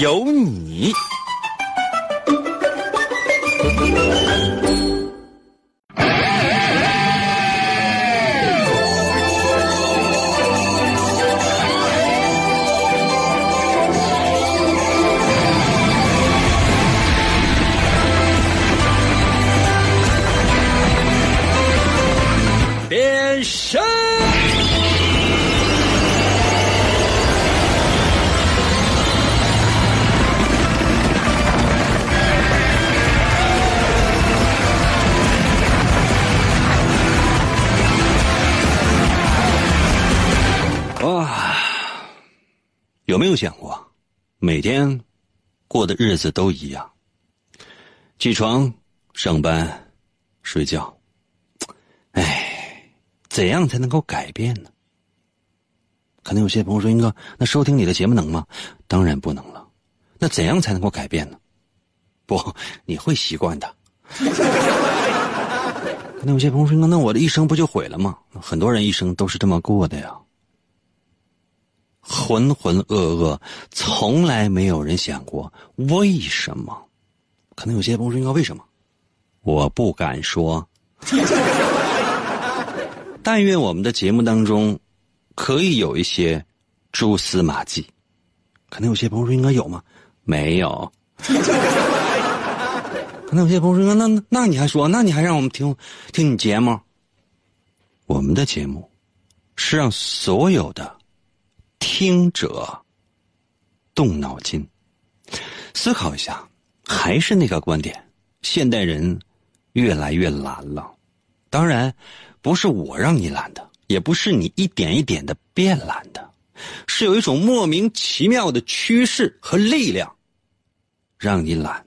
有你。想过，每天过的日子都一样，起床、上班、睡觉。哎，怎样才能够改变呢？可能有些朋友说：“英哥，那收听你的节目能吗？”当然不能了。那怎样才能够改变呢？不，你会习惯的。可能有些朋友说：“那我的一生不就毁了吗？”很多人一生都是这么过的呀。浑浑噩噩，从来没有人想过为什么。可能有些朋友说：“应该为什么？”我不敢说。但愿我们的节目当中可以有一些蛛丝马迹。可能有些朋友说：“应该有吗？”没有。可能有些朋友说：“那那那你还说？那你还让我们听听你节目？”我们的节目是让所有的。听者动脑筋，思考一下，还是那个观点：现代人越来越懒了。当然，不是我让你懒的，也不是你一点一点的变懒的，是有一种莫名其妙的趋势和力量让你懒。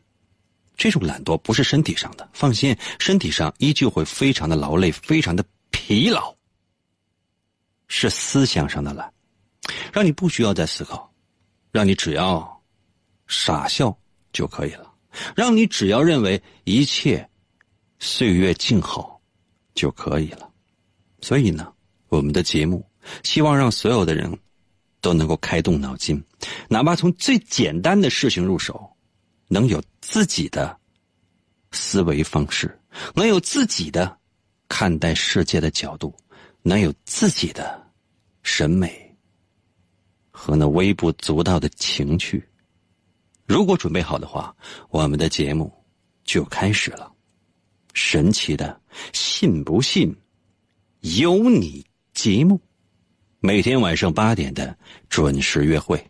这种懒惰不是身体上的，放心，身体上依旧会非常的劳累，非常的疲劳，是思想上的懒。让你不需要再思考，让你只要傻笑就可以了，让你只要认为一切岁月静好就可以了。所以呢，我们的节目希望让所有的人都能够开动脑筋，哪怕从最简单的事情入手，能有自己的思维方式，能有自己的看待世界的角度，能有自己的审美。和那微不足道的情趣，如果准备好的话，我们的节目就开始了。神奇的，信不信？有你节目，每天晚上八点的准时约会。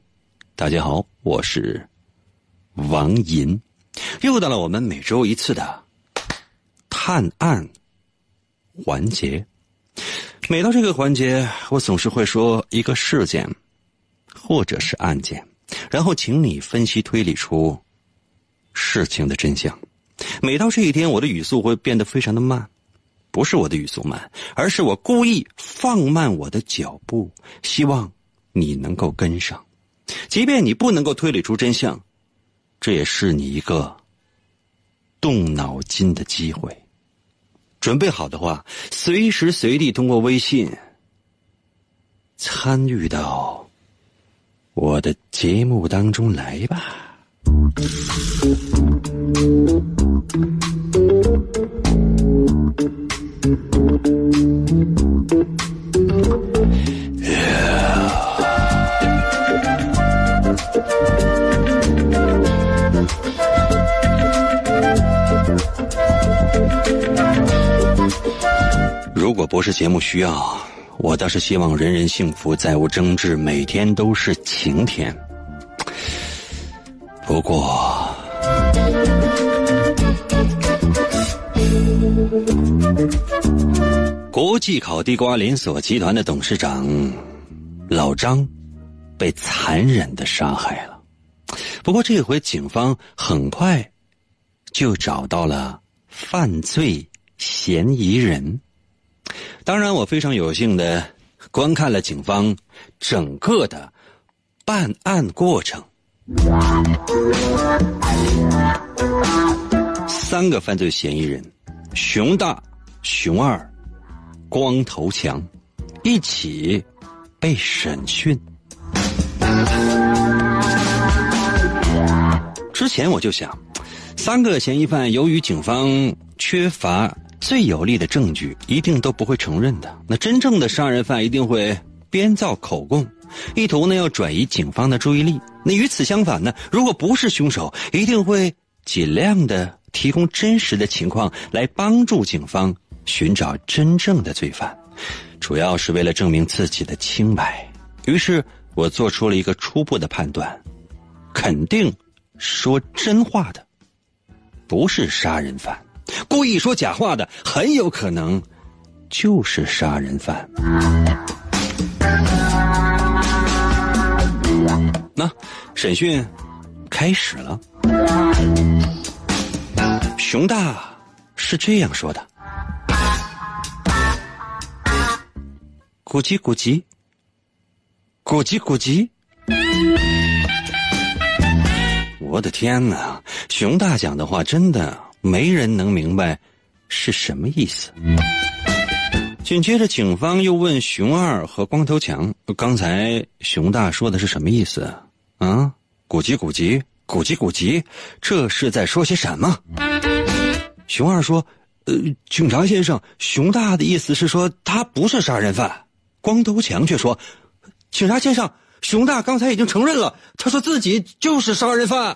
大家好，我是王银，又到了我们每周一次的探案环节。每到这个环节，我总是会说一个事件。或者是案件，然后请你分析推理出事情的真相。每到这一天，我的语速会变得非常的慢，不是我的语速慢，而是我故意放慢我的脚步，希望你能够跟上。即便你不能够推理出真相，这也是你一个动脑筋的机会。准备好的话，随时随地通过微信参与到。我的节目当中来吧。如果不是节目需要。我倒是希望人人幸福，再无争执，每天都是晴天。不过，国际烤地瓜连锁集团的董事长老张被残忍的杀害了。不过这回警方很快就找到了犯罪嫌疑人。当然，我非常有幸的观看了警方整个的办案过程。三个犯罪嫌疑人：熊大、熊二、光头强，一起被审讯。之前我就想，三个嫌疑犯由于警方缺乏最有力的证据，一定都不会承认的。那真正的杀人犯一定会编造口供，意图呢要转移警方的注意力。那与此相反呢，如果不是凶手，一定会尽量的提供真实的情况来帮助警方寻找真正的罪犯，主要是为了证明自己的清白。于是我做出了一个初步的判断，肯定。说真话的不是杀人犯，故意说假话的很有可能就是杀人犯。那审讯开始了，熊大是这样说的：“咕叽咕叽，咕叽咕叽。”我的天哪！熊大讲的话真的没人能明白是什么意思。紧接着，警方又问熊二和光头强：“刚才熊大说的是什么意思？啊，古籍古籍古籍古籍，这是在说些什么？”熊二说：“呃，警察先生，熊大的意思是说他不是杀人犯。”光头强却说：“警察先生。”熊大刚才已经承认了，他说自己就是杀人犯。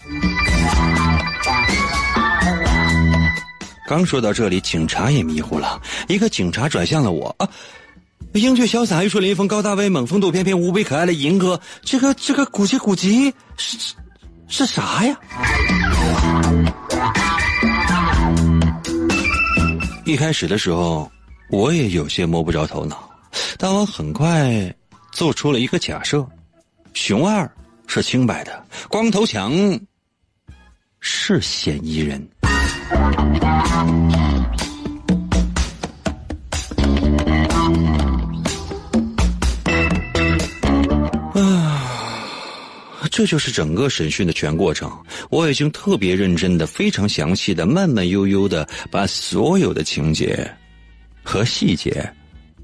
刚说到这里，警察也迷糊了。一个警察转向了我啊，英俊潇洒、玉树临风、高大威猛、风度翩翩、无比可爱的银哥，这个这个古籍古籍是是啥呀？一开始的时候，我也有些摸不着头脑，但我很快做出了一个假设。熊二是清白的，光头强是嫌疑人。啊，这就是整个审讯的全过程。我已经特别认真的、非常详细的、慢慢悠悠的把所有的情节和细节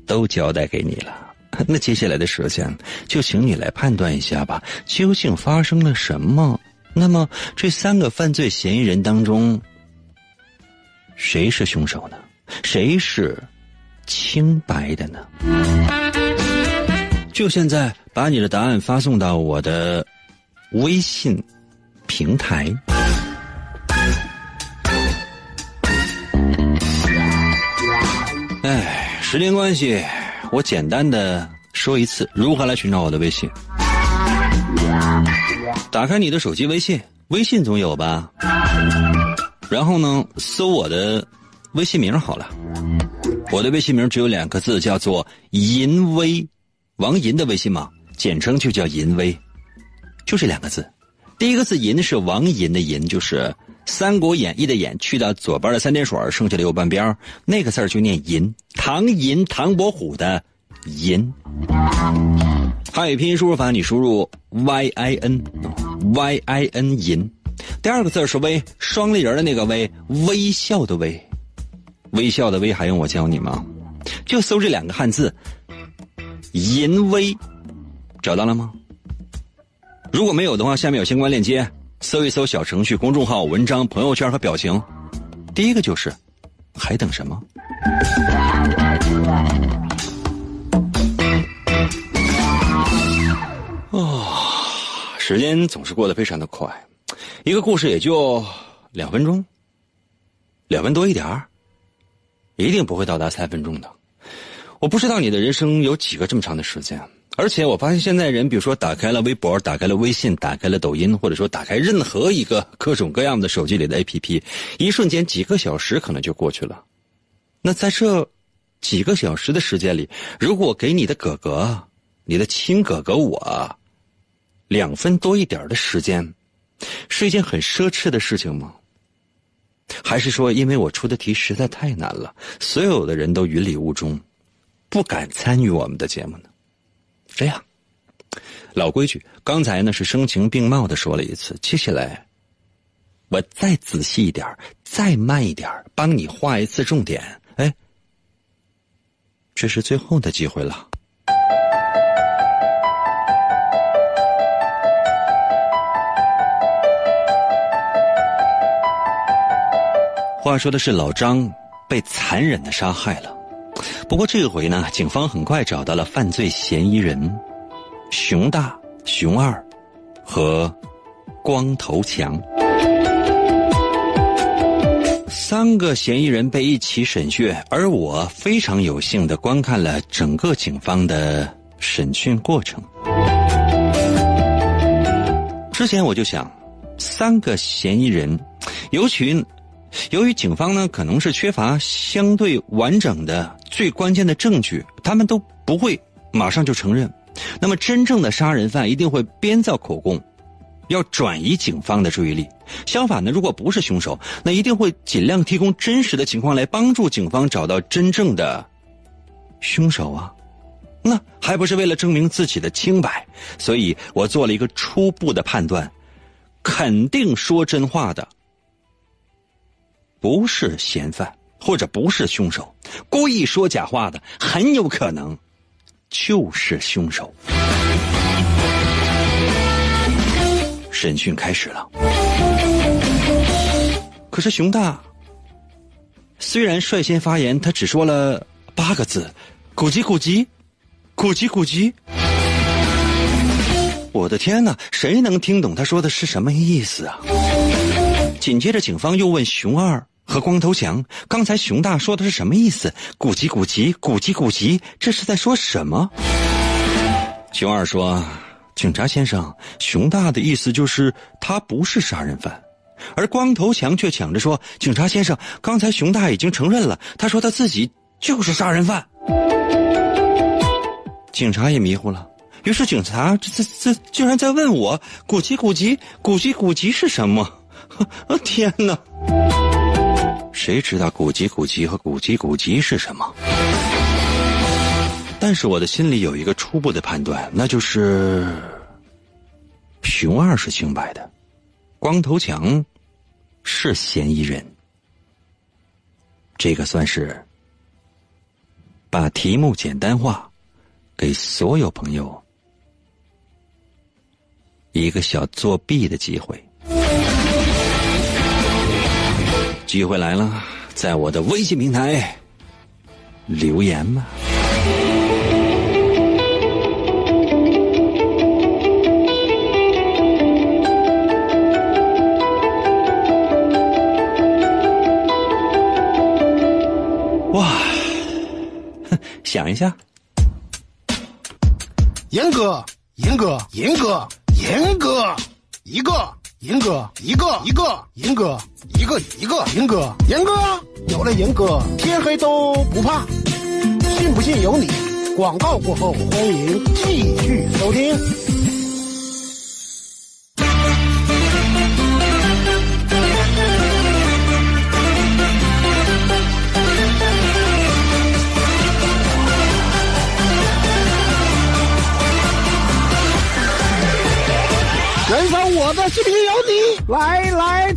都交代给你了。那接下来的时间，就请你来判断一下吧，究竟发生了什么？那么这三个犯罪嫌疑人当中，谁是凶手呢？谁是清白的呢？就现在，把你的答案发送到我的微信平台。哎，时间关系。我简单的说一次，如何来寻找我的微信？打开你的手机微信，微信总有吧？然后呢，搜我的微信名好了。我的微信名只有两个字，叫做“淫威”，王银的微信嘛，简称就叫“淫威”，就这两个字。第一个字“银”是王银的“银”，就是《三国演义》的“演”，去掉左边的三点水，剩下的右半边那个字就念“银”。唐寅，唐伯虎的“寅”。汉语拼音输入法，你输入 y i n y i n 银。第二个字是“微”，双立人的那个“微”，微笑的“微”，微笑的“微”还用我教你吗？就搜这两个汉字“淫微”，找到了吗？如果没有的话，下面有相关链接，搜一搜小程序、公众号、文章、朋友圈和表情。第一个就是，还等什么？啊，时间总是过得非常的快，一个故事也就两分钟，两分多一点儿，一定不会到达三分钟的。我不知道你的人生有几个这么长的时间。而且我发现现在人，比如说打开了微博、打开了微信、打开了抖音，或者说打开任何一个各种各样的手机里的 APP，一瞬间几个小时可能就过去了。那在这几个小时的时间里，如果给你的哥哥、你的亲哥哥我两分多一点的时间，是一件很奢侈的事情吗？还是说，因为我出的题实在太难了，所有的人都云里雾中，不敢参与我们的节目呢？这样，老规矩，刚才呢是声情并茂的说了一次，接下来我再仔细一点，再慢一点，帮你画一次重点。哎，这是最后的机会了。话说的是老张被残忍的杀害了，不过这回呢，警方很快找到了犯罪嫌疑人熊大、熊二和光头强三个嫌疑人被一起审讯，而我非常有幸的观看了整个警方的审讯过程。之前我就想，三个嫌疑人，尤其。由于警方呢可能是缺乏相对完整的最关键的证据，他们都不会马上就承认。那么真正的杀人犯一定会编造口供，要转移警方的注意力。相反呢，如果不是凶手，那一定会尽量提供真实的情况来帮助警方找到真正的凶手啊。那还不是为了证明自己的清白？所以我做了一个初步的判断，肯定说真话的。不是嫌犯，或者不是凶手，故意说假话的，很有可能就是凶手。审讯开始了，可是熊大虽然率先发言，他只说了八个字：“咕叽咕叽，咕叽咕叽。”我的天哪，谁能听懂他说的是什么意思啊？紧接着，警方又问熊二。和光头强，刚才熊大说的是什么意思？古籍古籍古籍古籍，这是在说什么？熊二说：“警察先生，熊大的意思就是他不是杀人犯。”而光头强却抢着说：“警察先生，刚才熊大已经承认了，他说他自己就是杀人犯。”警察也迷糊了，于是警察这这这竟然在问我：“古籍古籍古籍古籍是什么？”啊 天哪！谁知道古籍古籍和古籍古籍是什么？但是我的心里有一个初步的判断，那就是熊二是清白的，光头强是嫌疑人。这个算是把题目简单化，给所有朋友一个小作弊的机会。机会来了，在我的微信平台留言吧。哇，想一下，严哥，严哥，严哥，严哥，一个。银哥，一个一个，银哥，一个一个，银哥，银哥，有了银哥，天黑都不怕，信不信由你。广告过后，欢迎继续收听。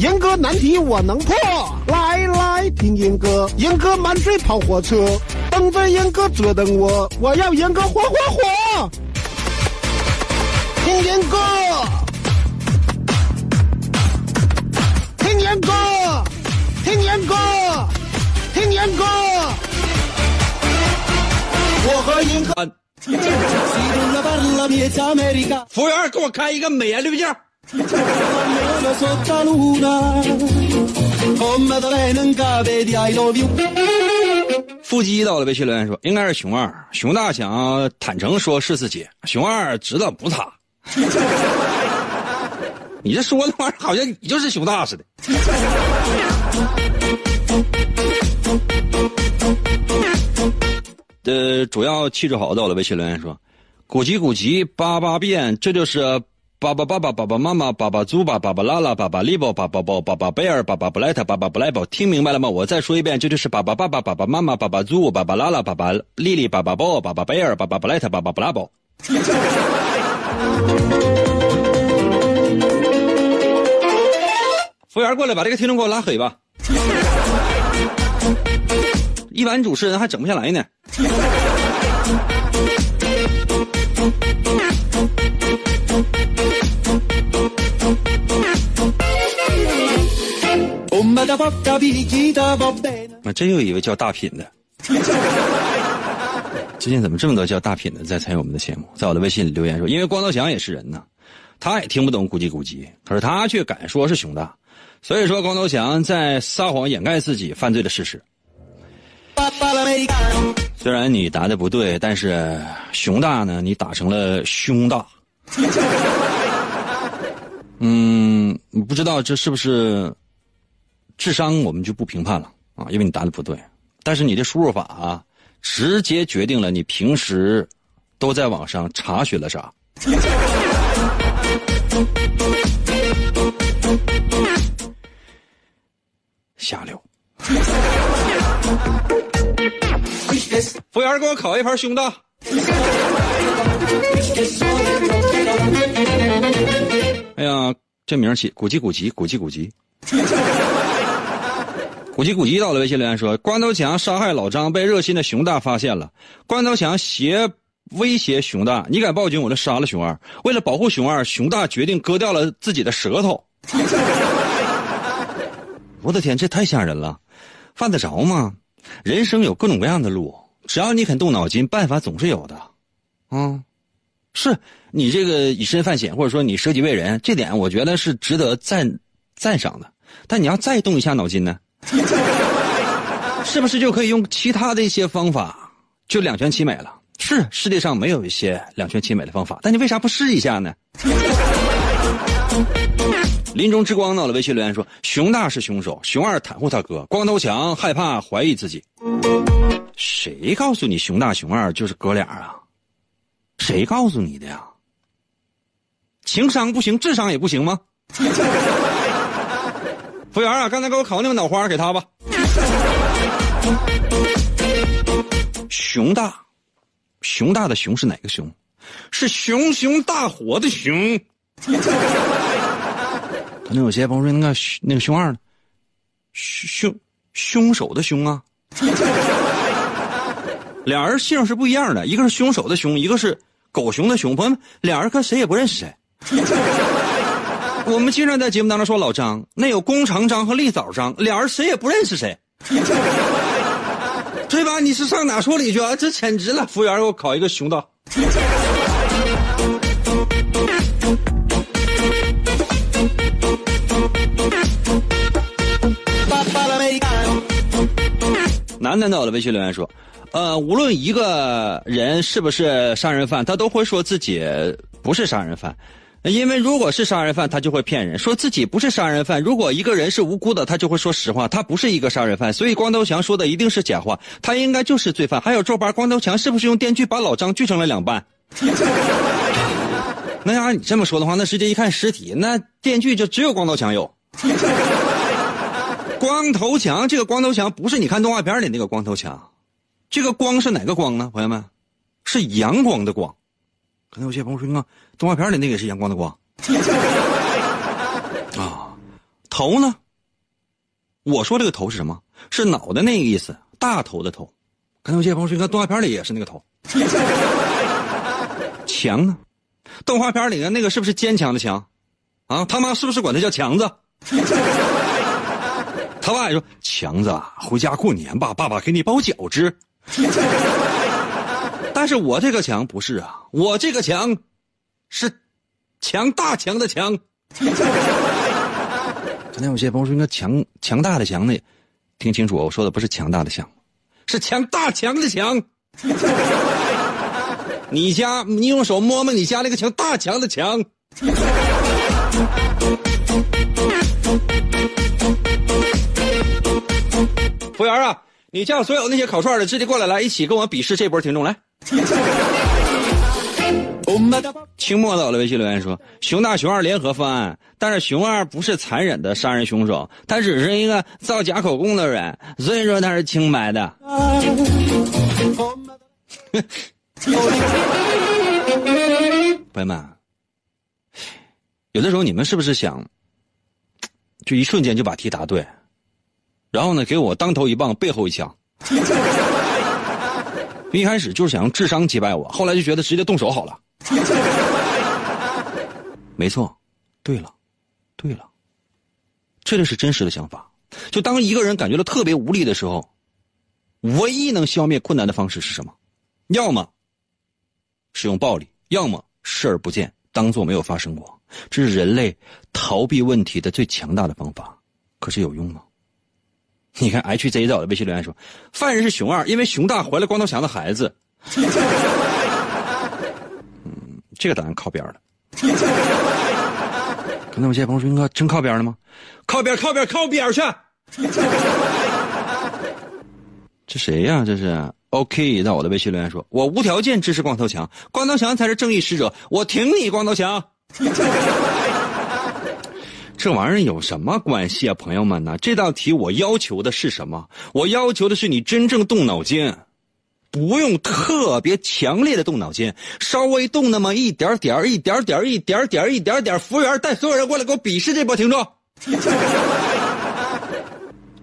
严哥难题我能破，来来听严哥，严哥满嘴跑火车，等着严哥折腾我，我要严哥火火火，听严哥，听严哥，听严哥，听严哥，我和严哥。服务员，给我开一个美颜滤镜。腹肌到了，微信留言说应该是熊二，熊大想坦诚说是自己，熊二知道不他。你这说的玩意儿好像你就是熊大似的。呃，主要气质好到了，微信留言说，古籍古籍八八变，这就是爸爸爸爸爸爸妈妈爸爸猪爸爸爸拉拉爸爸利宝爸爸宝爸爸贝尔爸爸布莱特爸爸布莱宝，听明白了吗？我再说一遍，这就是爸爸爸爸爸爸妈妈爸爸猪爸爸拉拉爸爸丽丽爸爸宝爸爸贝尔爸爸布莱特爸爸布拉宝。服务员过来，把这个听众给我拉黑吧。一般主持人还整不下来呢。那真有一位叫大品的。最近怎么这么多叫大品的在参与我们的节目？在我的微信里留言说，因为光头强也是人呢，他也听不懂咕叽咕叽，可是他却敢说是熊大，所以说光头强在撒谎掩盖自己犯罪的事实。虽然你答的不对，但是熊大呢，你打成了胸大。嗯，不知道这是不是智商，我们就不评判了啊，因为你答的不对。但是你的输入法啊，直接决定了你平时都在网上查询了啥。下流。服务员，给我烤一盘胸大。哎呀，这名起，古籍古籍古籍古籍。古籍古籍到了微信留言说，关头强杀害老张被热心的熊大发现了，关头强胁威胁熊大，你敢报警我就杀了熊二。为了保护熊二，熊大决定割掉了自己的舌头。我的天，这太吓人了，犯得着吗？人生有各种各样的路，只要你肯动脑筋，办法总是有的。啊，是你这个以身犯险，或者说你舍己为人，这点我觉得是值得赞赞赏的。但你要再动一下脑筋呢，是不是就可以用其他的一些方法就两全其美了？是世界上没有一些两全其美的方法，但你为啥不试一下呢？林中之光到了，微信留言说：“熊大是凶手，熊二袒护他哥，光头强害怕怀疑自己。谁告诉你熊大熊二就是哥俩啊？谁告诉你的呀？情商不行，智商也不行吗？服务员啊，刚才给我烤那个脑花给他吧。熊大，熊大的熊是哪个熊？是熊熊大火的熊。”可能有些朋友说：“那个那个熊二呢？凶凶手的凶啊！俩人姓是不一样的，一个是凶手的凶，一个是狗熊的熊。朋友们，俩人可谁也不认识谁。我们经常在节目当中说老张，那有工长张和立早张，俩人谁也不认识谁，对吧？你是上哪说理去啊？这简直了！服务员，给我烤一个熊大。楠楠到了微信留言说：“呃，无论一个人是不是杀人犯，他都会说自己不是杀人犯，因为如果是杀人犯，他就会骗人，说自己不是杀人犯。如果一个人是无辜的，他就会说实话，他不是一个杀人犯。所以光头强说的一定是假话，他应该就是罪犯。还有周八，光头强是不是用电锯把老张锯成了两半？那要你这么说的话，那直接一看尸体，那电锯就只有光头强有。”光头强，这个光头强不是你看动画片里那个光头强，这个光是哪个光呢？朋友们，是阳光的光。可能有些朋友说，你看动画片里那个是阳光的光啊。头呢？我说这个头是什么？是脑袋那个意思，大头的头。可能有些朋友说，你看动画片里也是那个头。强呢？动画片里的那个是不是坚强的强？啊，他妈是不是管他叫强子？他爸也说：“强子，回家过年吧，爸爸给你包饺子。”但是我这个强不是啊，我这个强，是强大强的强。可能有些朋友说，应该强强大的强呢，听清楚，我说的不是强大的强，是强大强的强。你家，你用手摸摸你家那个墙，大墙的墙。服务员啊，你叫所有那些烤串的直接过来，来一起跟我比试这波听众来。清末的微信留言说：“熊大熊二联合犯案，但是熊二不是残忍的杀人凶手，他只是一个造假口供的人，所以说他是清白的。朋友们，有的时候你们是不是想，就一瞬间就把题答对，然后呢给我当头一棒，背后一枪？一开始就是想用智商击败我，后来就觉得直接动手好了。没错，对了，对了，这就是真实的想法。就当一个人感觉到特别无力的时候，唯一能消灭困难的方式是什么？要么使用暴力，要么视而不见，当做没有发生过。这是人类逃避问题的最强大的方法。可是有用吗？你看，H Z 在我的微信留言说，犯人是熊二，因为熊大怀了光头强的孩子。嗯，这个答案靠边了。可能有些朋友说，应该真靠边了吗？靠边，靠边，靠边去。这谁呀？这是 OK，在我的微信留言说，我无条件支持光头强，光头强才是正义使者，我挺你，光头强。这玩意儿有什么关系啊，朋友们呢？这道题我要求的是什么？我要求的是你真正动脑筋，不用特别强烈的动脑筋，稍微动那么一点点一点点一点点一点点。服务员带所有人过来，给我比试这波听众。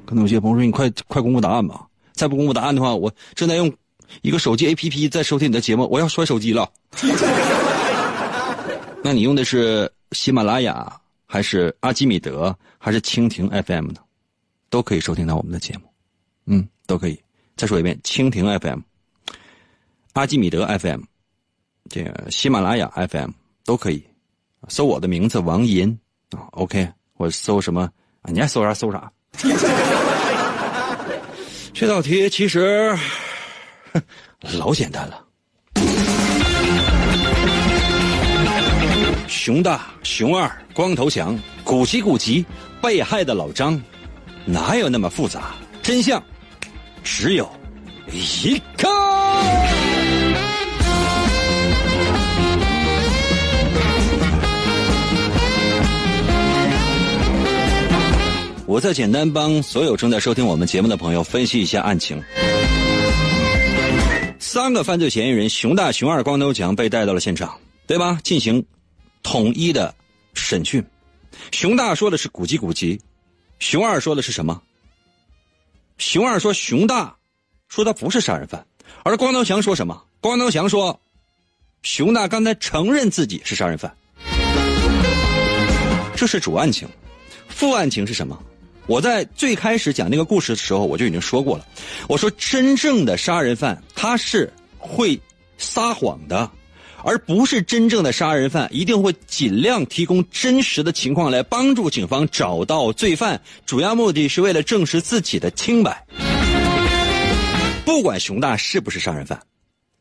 可能有些朋友说：“你快快公布答案吧，再不公布答案的话，我正在用一个手机 APP 在收听你的节目，我要摔手机了。”那你用的是喜马拉雅？还是阿基米德，还是蜻蜓 FM 呢？都可以收听到我们的节目，嗯，都可以。再说一遍，蜻蜓 FM、阿基米德 FM、这个喜马拉雅 FM 都可以。搜我的名字王银啊，OK，我搜什么啊？你爱搜啥搜啥。这道 题其实老简单了。熊大、熊二、光头强、古奇古奇，被害的老张，哪有那么复杂？真相只有一个。我再简单帮所有正在收听我们节目的朋友分析一下案情：三个犯罪嫌疑人熊大、熊二、光头强被带到了现场，对吧？进行。统一的审讯，熊大说的是古籍古籍，熊二说的是什么？熊二说熊大说他不是杀人犯，而光头强说什么？光头强说熊大刚才承认自己是杀人犯。这是主案情，副案情是什么？我在最开始讲那个故事的时候，我就已经说过了。我说真正的杀人犯他是会撒谎的。而不是真正的杀人犯，一定会尽量提供真实的情况来帮助警方找到罪犯，主要目的是为了证实自己的清白。不管熊大是不是杀人犯，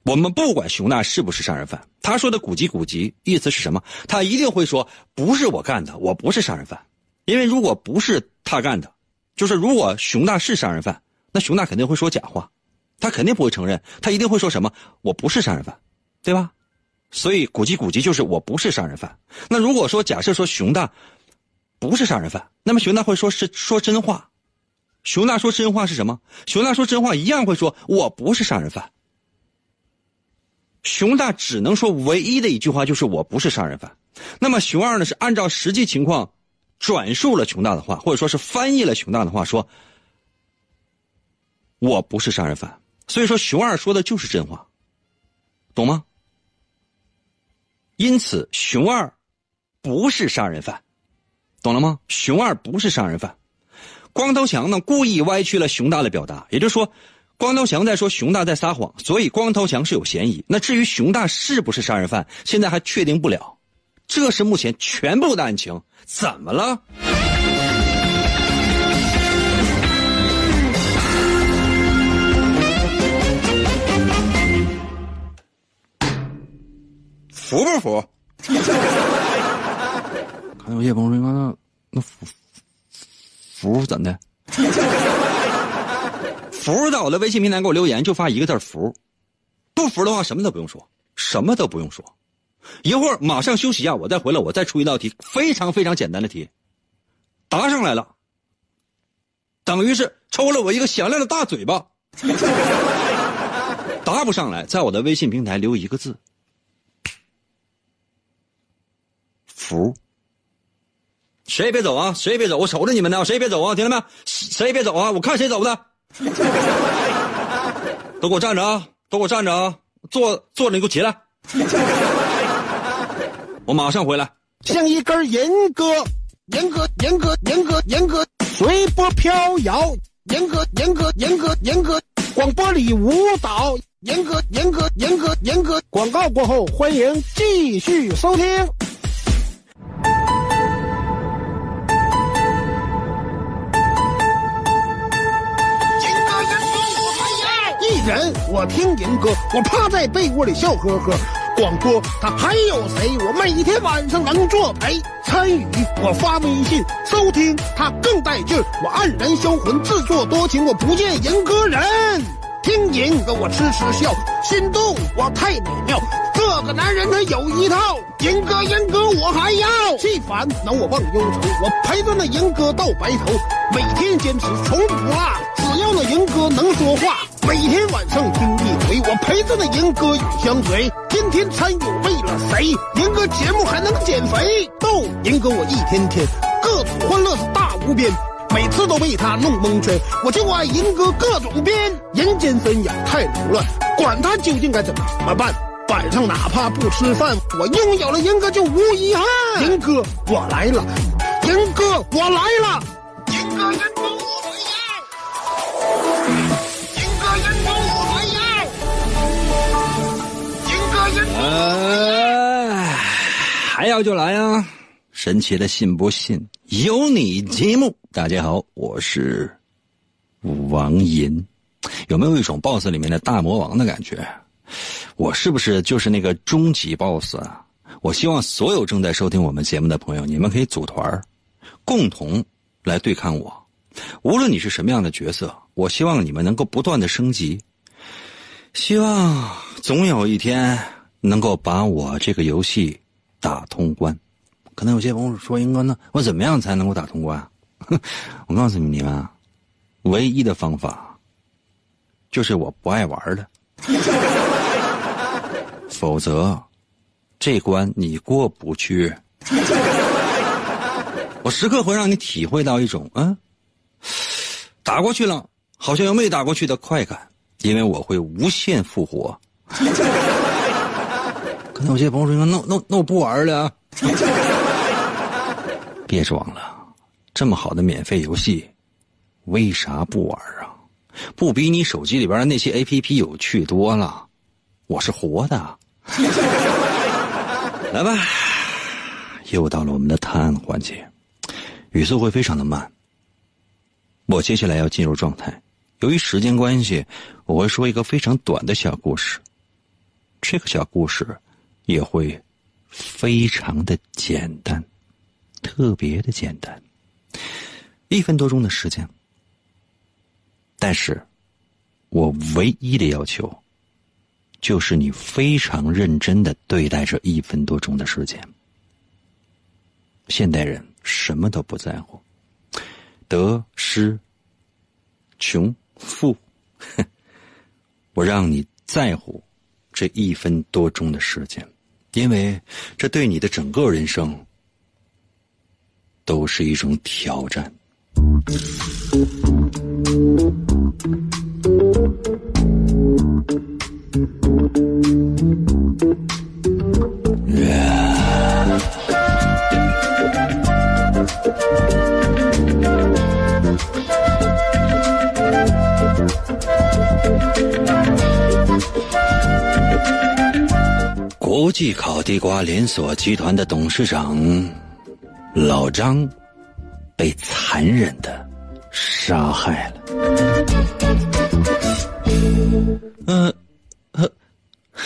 我们不管熊大是不是杀人犯，他说的“古籍古籍”意思是什么？他一定会说不是我干的，我不是杀人犯。因为如果不是他干的，就是如果熊大是杀人犯，那熊大肯定会说假话，他肯定不会承认，他一定会说什么我不是杀人犯，对吧？所以，古籍古籍就是我不是杀人犯。那如果说假设说熊大不是杀人犯，那么熊大会说是说真话。熊大说真话是什么？熊大说真话一样会说我不是杀人犯。熊大只能说唯一的一句话就是我不是杀人犯。那么熊二呢是按照实际情况转述了熊大的话，或者说是翻译了熊大的话，说我不是杀人犯。所以说熊二说的就是真话，懂吗？因此，熊二不是杀人犯，懂了吗？熊二不是杀人犯。光头强呢，故意歪曲了熊大的表达，也就是说，光头强在说熊大在撒谎，所以光头强是有嫌疑。那至于熊大是不是杀人犯，现在还确定不了。这是目前全部的案情，怎么了？服不服？看有些朋友说那那服服怎的？服在我的微信平台给我留言，就发一个字服。不服的话，什么都不用说，什么都不用说。一会儿马上休息一下，我再回来，我再出一道题，非常非常简单的题。答上来了，等于是抽了我一个响亮的大嘴巴。答不上来，在我的微信平台留一个字。服。谁也别走啊！谁也别走，我瞅着你们呢，谁也别走啊！听到没？谁也别走啊！我看谁走的。都给我站着啊！都给我站着啊！坐坐着你给我起来。我马上回来。像一根严歌，严歌，严歌，严歌，严歌，随波飘摇。严歌，严歌，严歌，严歌，广播里舞蹈。严歌，严歌，严歌，严歌。广告过后，欢迎继续收听。人我听银歌，我趴在被窝里笑呵呵。广播他还有谁？我每天晚上能作陪参与，我发微信收听他更带劲儿。我黯然销魂，自作多情，我不见银歌人。听银歌我痴痴笑，心动我太美妙。这个男人他有一套，银哥银哥我还要。气烦恼我忘忧愁，我陪着那银哥到白头，每天坚持从不落。只要那银哥能说话。每天晚上听一回，我陪着那银哥永相随。天天参与为了谁？银哥节目还能减肥？逗银哥我一天天各种欢乐是大无边，每次都被他弄蒙圈。我就爱银哥各种编，人间纷扰太凌乱，管他究竟该怎么办？晚上哪怕不吃饭，我拥有了银哥就无遗憾。银哥我来了，银哥我来了，银哥银哥我来了。呃，还要就来啊！神奇的信不信由你节目。大家好，我是王银。有没有一种 BOSS 里面的大魔王的感觉？我是不是就是那个终极 BOSS 啊？我希望所有正在收听我们节目的朋友，你们可以组团共同来对抗我。无论你是什么样的角色，我希望你们能够不断的升级。希望总有一天。能够把我这个游戏打通关，可能有些朋友说：“英哥，呢我怎么样才能够打通关？” 我告诉你们，唯一的方法就是我不爱玩了，否则这关你过不去。我时刻会让你体会到一种嗯，打过去了好像又没打过去的快感，因为我会无限复活。可能有些朋友说：“那那那我不玩了。”别装了，这么好的免费游戏，为啥不玩啊？不比你手机里边的那些 A P P 有趣多了？我是活的。来吧，又到了我们的探案环节，语速会非常的慢。我接下来要进入状态，由于时间关系，我会说一个非常短的小故事。这个小故事。也会非常的简单，特别的简单，一分多钟的时间。但是，我唯一的要求，就是你非常认真的对待这一分多钟的时间。现代人什么都不在乎，得失、穷富，我让你在乎这一分多钟的时间。因为这对你的整个人生都是一种挑战。国际烤地瓜连锁集团的董事长老张被残忍的杀害了。嗯，呃，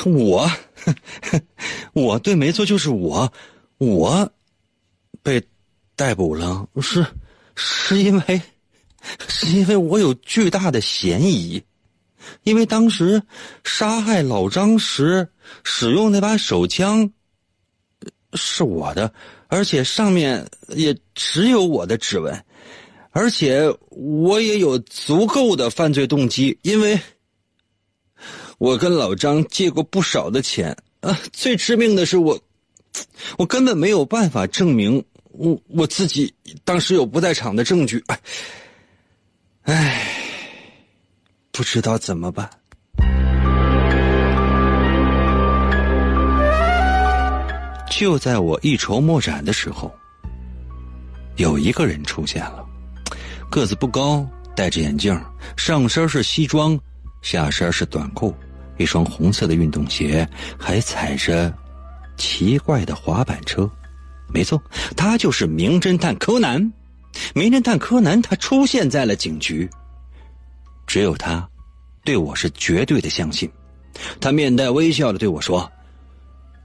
我我对，没错，就是我，我被逮捕了，是是因为是因为我有巨大的嫌疑，因为当时杀害老张时使用那把手枪是我的，而且上面也只有我的指纹，而且我也有足够的犯罪动机，因为我跟老张借过不少的钱。啊，最致命的是我，我根本没有办法证明我我自己当时有不在场的证据，唉，不知道怎么办。就在我一筹莫展的时候，有一个人出现了，个子不高，戴着眼镜，上身是西装，下身是短裤。一双红色的运动鞋，还踩着奇怪的滑板车。没错，他就是名侦探柯南。名侦探柯南，他出现在了警局。只有他，对我是绝对的相信。他面带微笑的对我说：“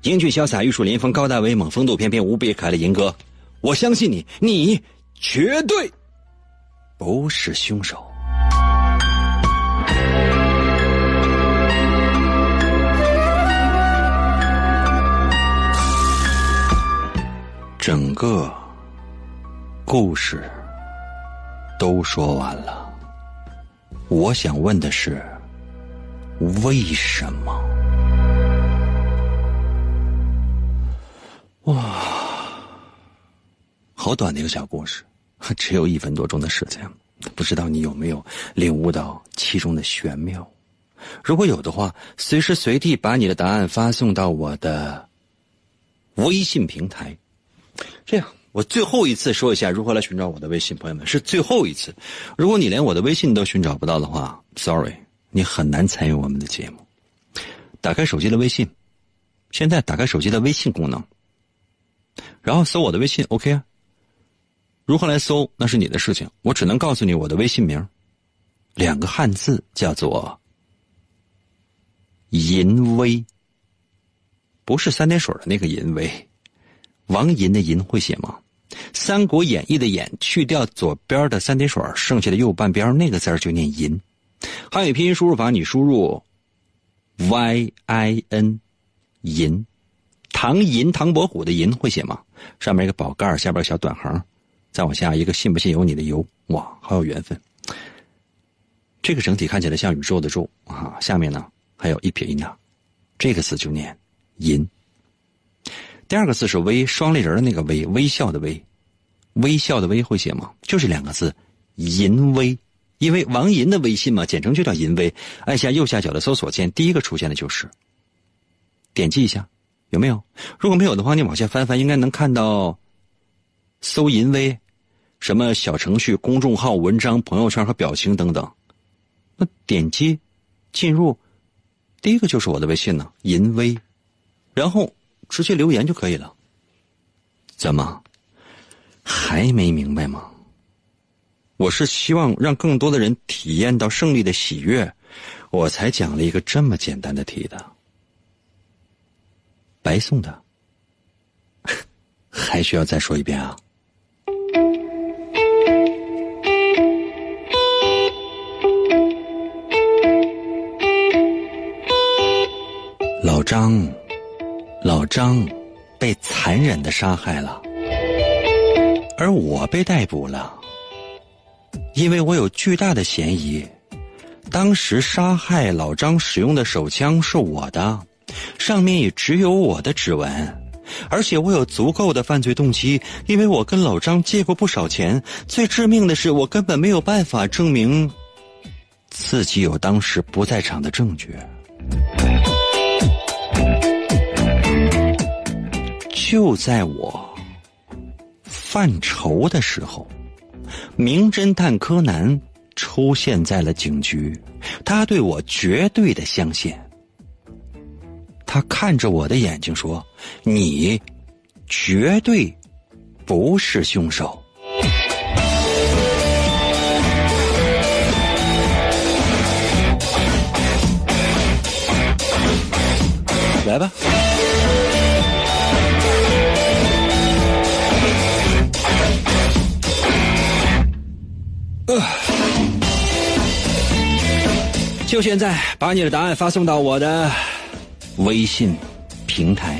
英俊潇洒、玉树临风、高大威猛、风度翩翩、无比可爱的银哥，我相信你，你绝对不是凶手。”整个故事都说完了，我想问的是，为什么？哇，好短的一个小故事，只有一分多钟的时间，不知道你有没有领悟到其中的玄妙？如果有的话，随时随地把你的答案发送到我的微信平台。这样，我最后一次说一下如何来寻找我的微信，朋友们是最后一次。如果你连我的微信都寻找不到的话，sorry，你很难参与我们的节目。打开手机的微信，现在打开手机的微信功能，然后搜我的微信，OK 啊？如何来搜那是你的事情，我只能告诉你我的微信名，两个汉字叫做“淫威”，不是三点水的那个淫威。王银的银会写吗？《三国演义》的演去掉左边的三点水，剩下的右半边那个字就念银。汉语拼音输入法，你输入 y i n 银，唐银唐伯虎的银会写吗？上面一个宝盖，下边小短横，再往下一个信不信由你的由。哇，好有缘分。这个整体看起来像宇宙的宙啊，下面呢还有一撇一捺，这个字就念银。第二个字是微，双立人的那个微，微笑的微，微笑的微会写吗？就是两个字，淫威。因为王银的微信嘛，简称就叫淫威。按下右下角的搜索键，第一个出现的就是。点击一下，有没有？如果没有的话，你往下翻翻，应该能看到。搜淫威，什么小程序、公众号、文章、朋友圈和表情等等。那点击进入，第一个就是我的微信呢，淫威，然后。直接留言就可以了。怎么还没明白吗？我是希望让更多的人体验到胜利的喜悦，我才讲了一个这么简单的题的。白送的，还需要再说一遍啊？老张。老张被残忍的杀害了，而我被逮捕了，因为我有巨大的嫌疑。当时杀害老张使用的手枪是我的，上面也只有我的指纹，而且我有足够的犯罪动机，因为我跟老张借过不少钱。最致命的是，我根本没有办法证明自己有当时不在场的证据。就在我犯愁的时候，名侦探柯南出现在了警局。他对我绝对的相信。他看着我的眼睛说：“你绝对不是凶手。”来吧。就现在，把你的答案发送到我的微信平台。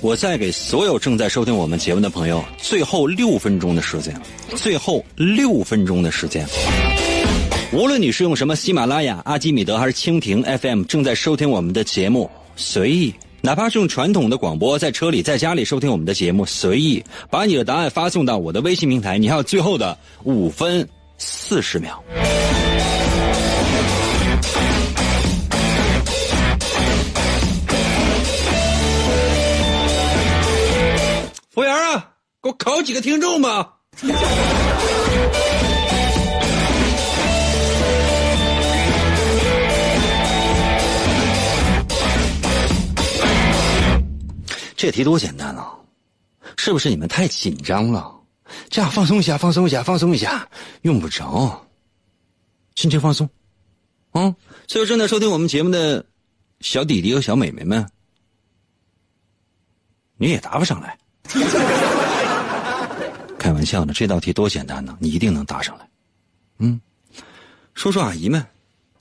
我再给所有正在收听我们节目的朋友最后六分钟的时间，最后六分钟的时间。无论你是用什么喜马拉雅、阿基米德还是蜻蜓 FM 正在收听我们的节目，随意，哪怕是用传统的广播，在车里、在家里收听我们的节目，随意，把你的答案发送到我的微信平台。你还有最后的五分四十秒。服务员啊，给我考几个听众吧。这题多简单啊！是不是你们太紧张了？这样放松一下，放松一下，放松一下，用不着，心情放松。啊，所有正在收听我们节目的小弟弟和小妹妹们，你也答不上来。开玩笑呢，这道题多简单呢，你一定能答上来。嗯，叔叔阿姨们，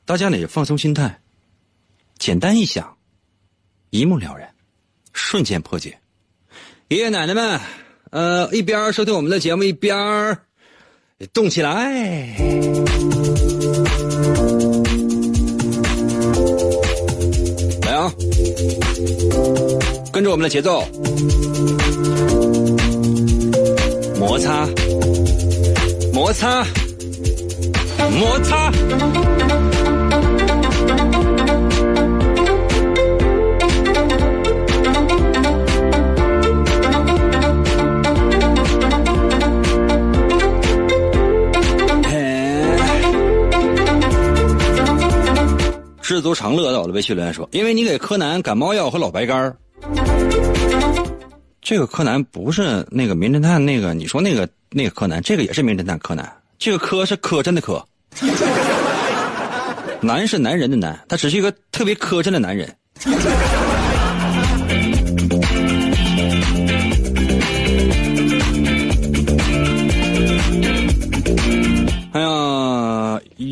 大家呢也放松心态，简单一想，一目了然。瞬间破解，爷爷奶奶们，呃，一边收听我们的节目，一边动起来，来啊，跟着我们的节奏，摩擦，摩擦，摩擦。知足常乐到了微信留言说：“因为你给柯南感冒药和老白干儿这个柯南不是那个名侦探那个，你说那个那个柯南，这个也是名侦探柯南。这个柯是柯真的柯，男是男人的男，他只是一个特别磕碜的男人。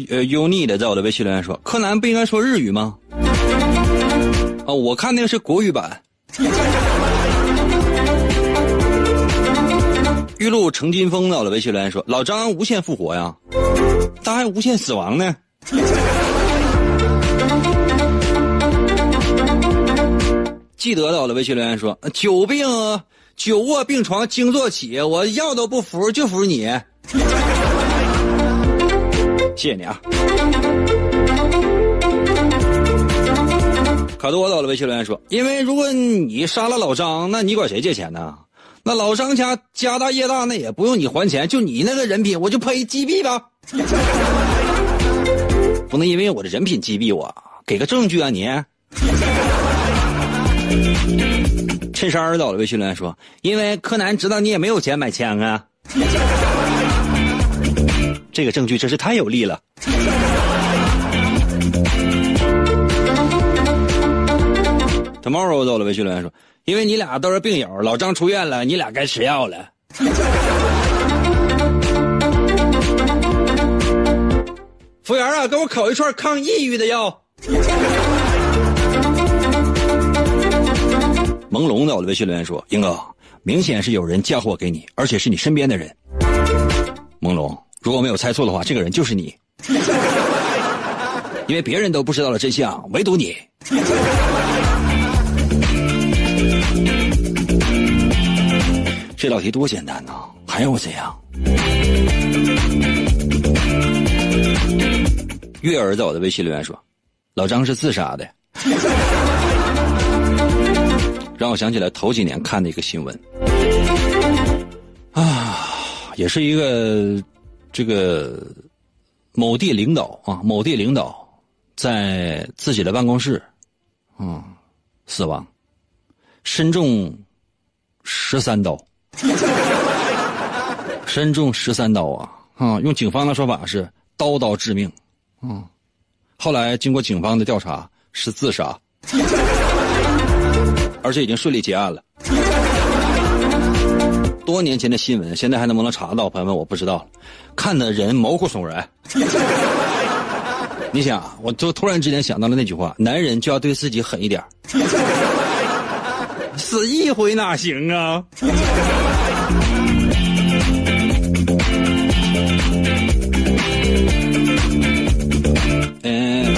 呃，油腻的在我的微信留言说：“柯南不应该说日语吗？”哦，我看那个是国语版。玉露成金风在我的微信留言说：“老张无限复活呀，他还无限死亡呢。”记得的我的微信留言说：“久病久卧病床惊坐起，我药都不服，就服你。” 谢谢你啊！卡多我到了微信留言说：“因为如果你杀了老张，那你管谁借钱呢？那老张家家大业大，那也不用你还钱。就你那个人品，我就呸击毙吧！不能因为我的人品击毙我，给个证据啊你！” 衬衫到了微信留言说：“因为柯南知道你也没有钱买枪啊。”这个证据真是太有力了。Tomorrow 到了，微信留言说：“因为你俩都是病友，老张出院了，你俩该吃药了。”服务员啊，给我烤一串抗抑郁的药。朦胧的我的微信留言说：“英哥，明显是有人嫁祸给你，而且是你身边的人。”朦胧。如果没有猜错的话，这个人就是你，因为别人都不知道了真相，唯独你。这道题多简单呐，还要我怎样？月儿在我的微信留言说：“老张是自杀的。”让我想起来头几年看的一个新闻啊，也是一个。这个某地领导啊，某地领导在自己的办公室，嗯，死亡，身中十三刀，身中十三刀啊。啊！用警方的说法是刀刀致命，嗯，后来经过警方的调查是自杀，而且已经顺利结案了。多年前的新闻，现在还能不能查到？朋友们，我不知道了。看的人毛骨悚然。你想，我就突然之间想到了那句话：男人就要对自己狠一点。死一回哪行啊？嗯，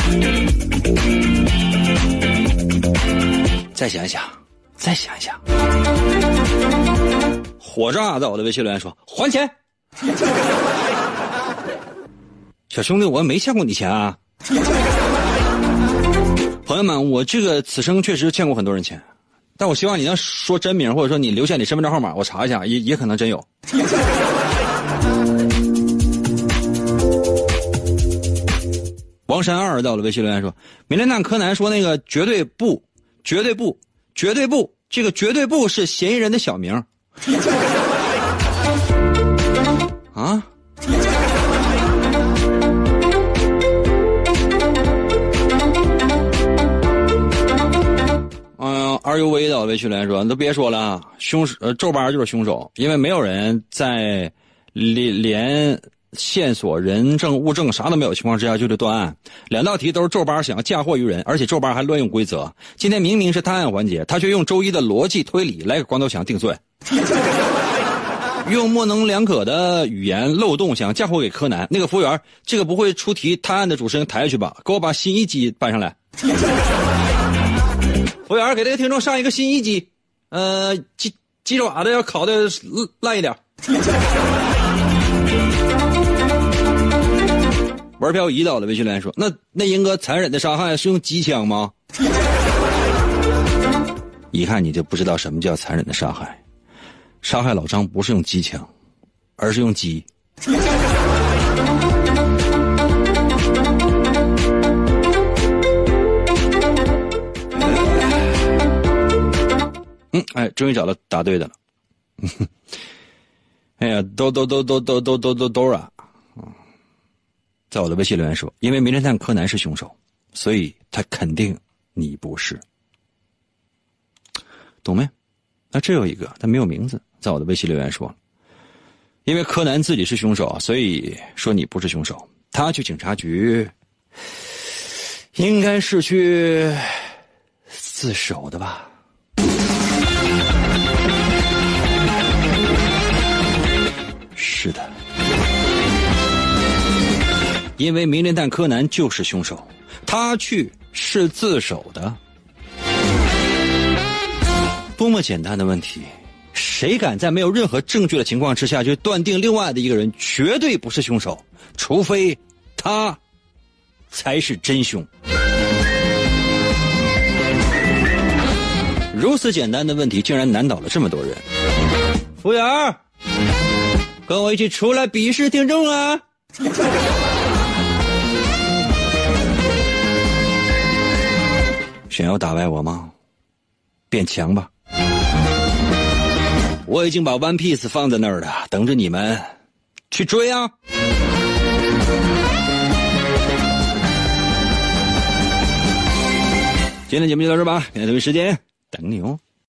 再想一想，再想一想。火炸在我的微信留言说：“还钱。”小兄弟，我没欠过你钱啊！朋友们，我这个此生确实欠过很多人钱，但我希望你能说真名，或者说你留下你身份证号码，我查一下，也也可能真有。王山二到了微信留言说：“名侦探柯南说那个绝对不，绝对不，绝对不，这个绝对不是嫌疑人的小名。”啊？嗯，RUV 的微信留言说：“你都别说了，凶手呃皱巴就是凶手，因为没有人在连连。”线索、人证、物证啥都没有情况之下就得断案，两道题都是周八想要嫁祸于人，而且周八还乱用规则。今天明明是探案环节，他却用周一的逻辑推理来给光头强定罪，用模棱两可的语言漏洞想嫁祸给柯南。那个服务员，这个不会出题探案的主持人抬下去吧？给我把新一机搬上来。服务员，给这个听众上一个新一机，呃，鸡鸡爪子要烤的烂一点。玩漂移到了，微信留言说：“那那英哥残忍的杀害是用机枪吗？” 一看你就不知道什么叫残忍的杀害。杀害老张不是用机枪，而是用鸡。嗯，哎，终于找到答对的了。哎呀，都都都都都都都都都啊！在我的微信留言说：“因为名侦探柯南是凶手，所以他肯定你不是，懂没？那这有一个，他没有名字。在我的微信留言说：因为柯南自己是凶手，所以说你不是凶手。他去警察局，应该是去自首的吧？因为名侦探柯南就是凶手，他去是自首的。多么简单的问题，谁敢在没有任何证据的情况之下就断定另外的一个人绝对不是凶手？除非他才是真凶。如此简单的问题，竟然难倒了这么多人。服务员，跟我一起出来比试听众啊！想要打败我吗？变强吧！我已经把 One Piece 放在那儿了，等着你们去追啊！今天节目就到这吧，明天同一时间等你哦。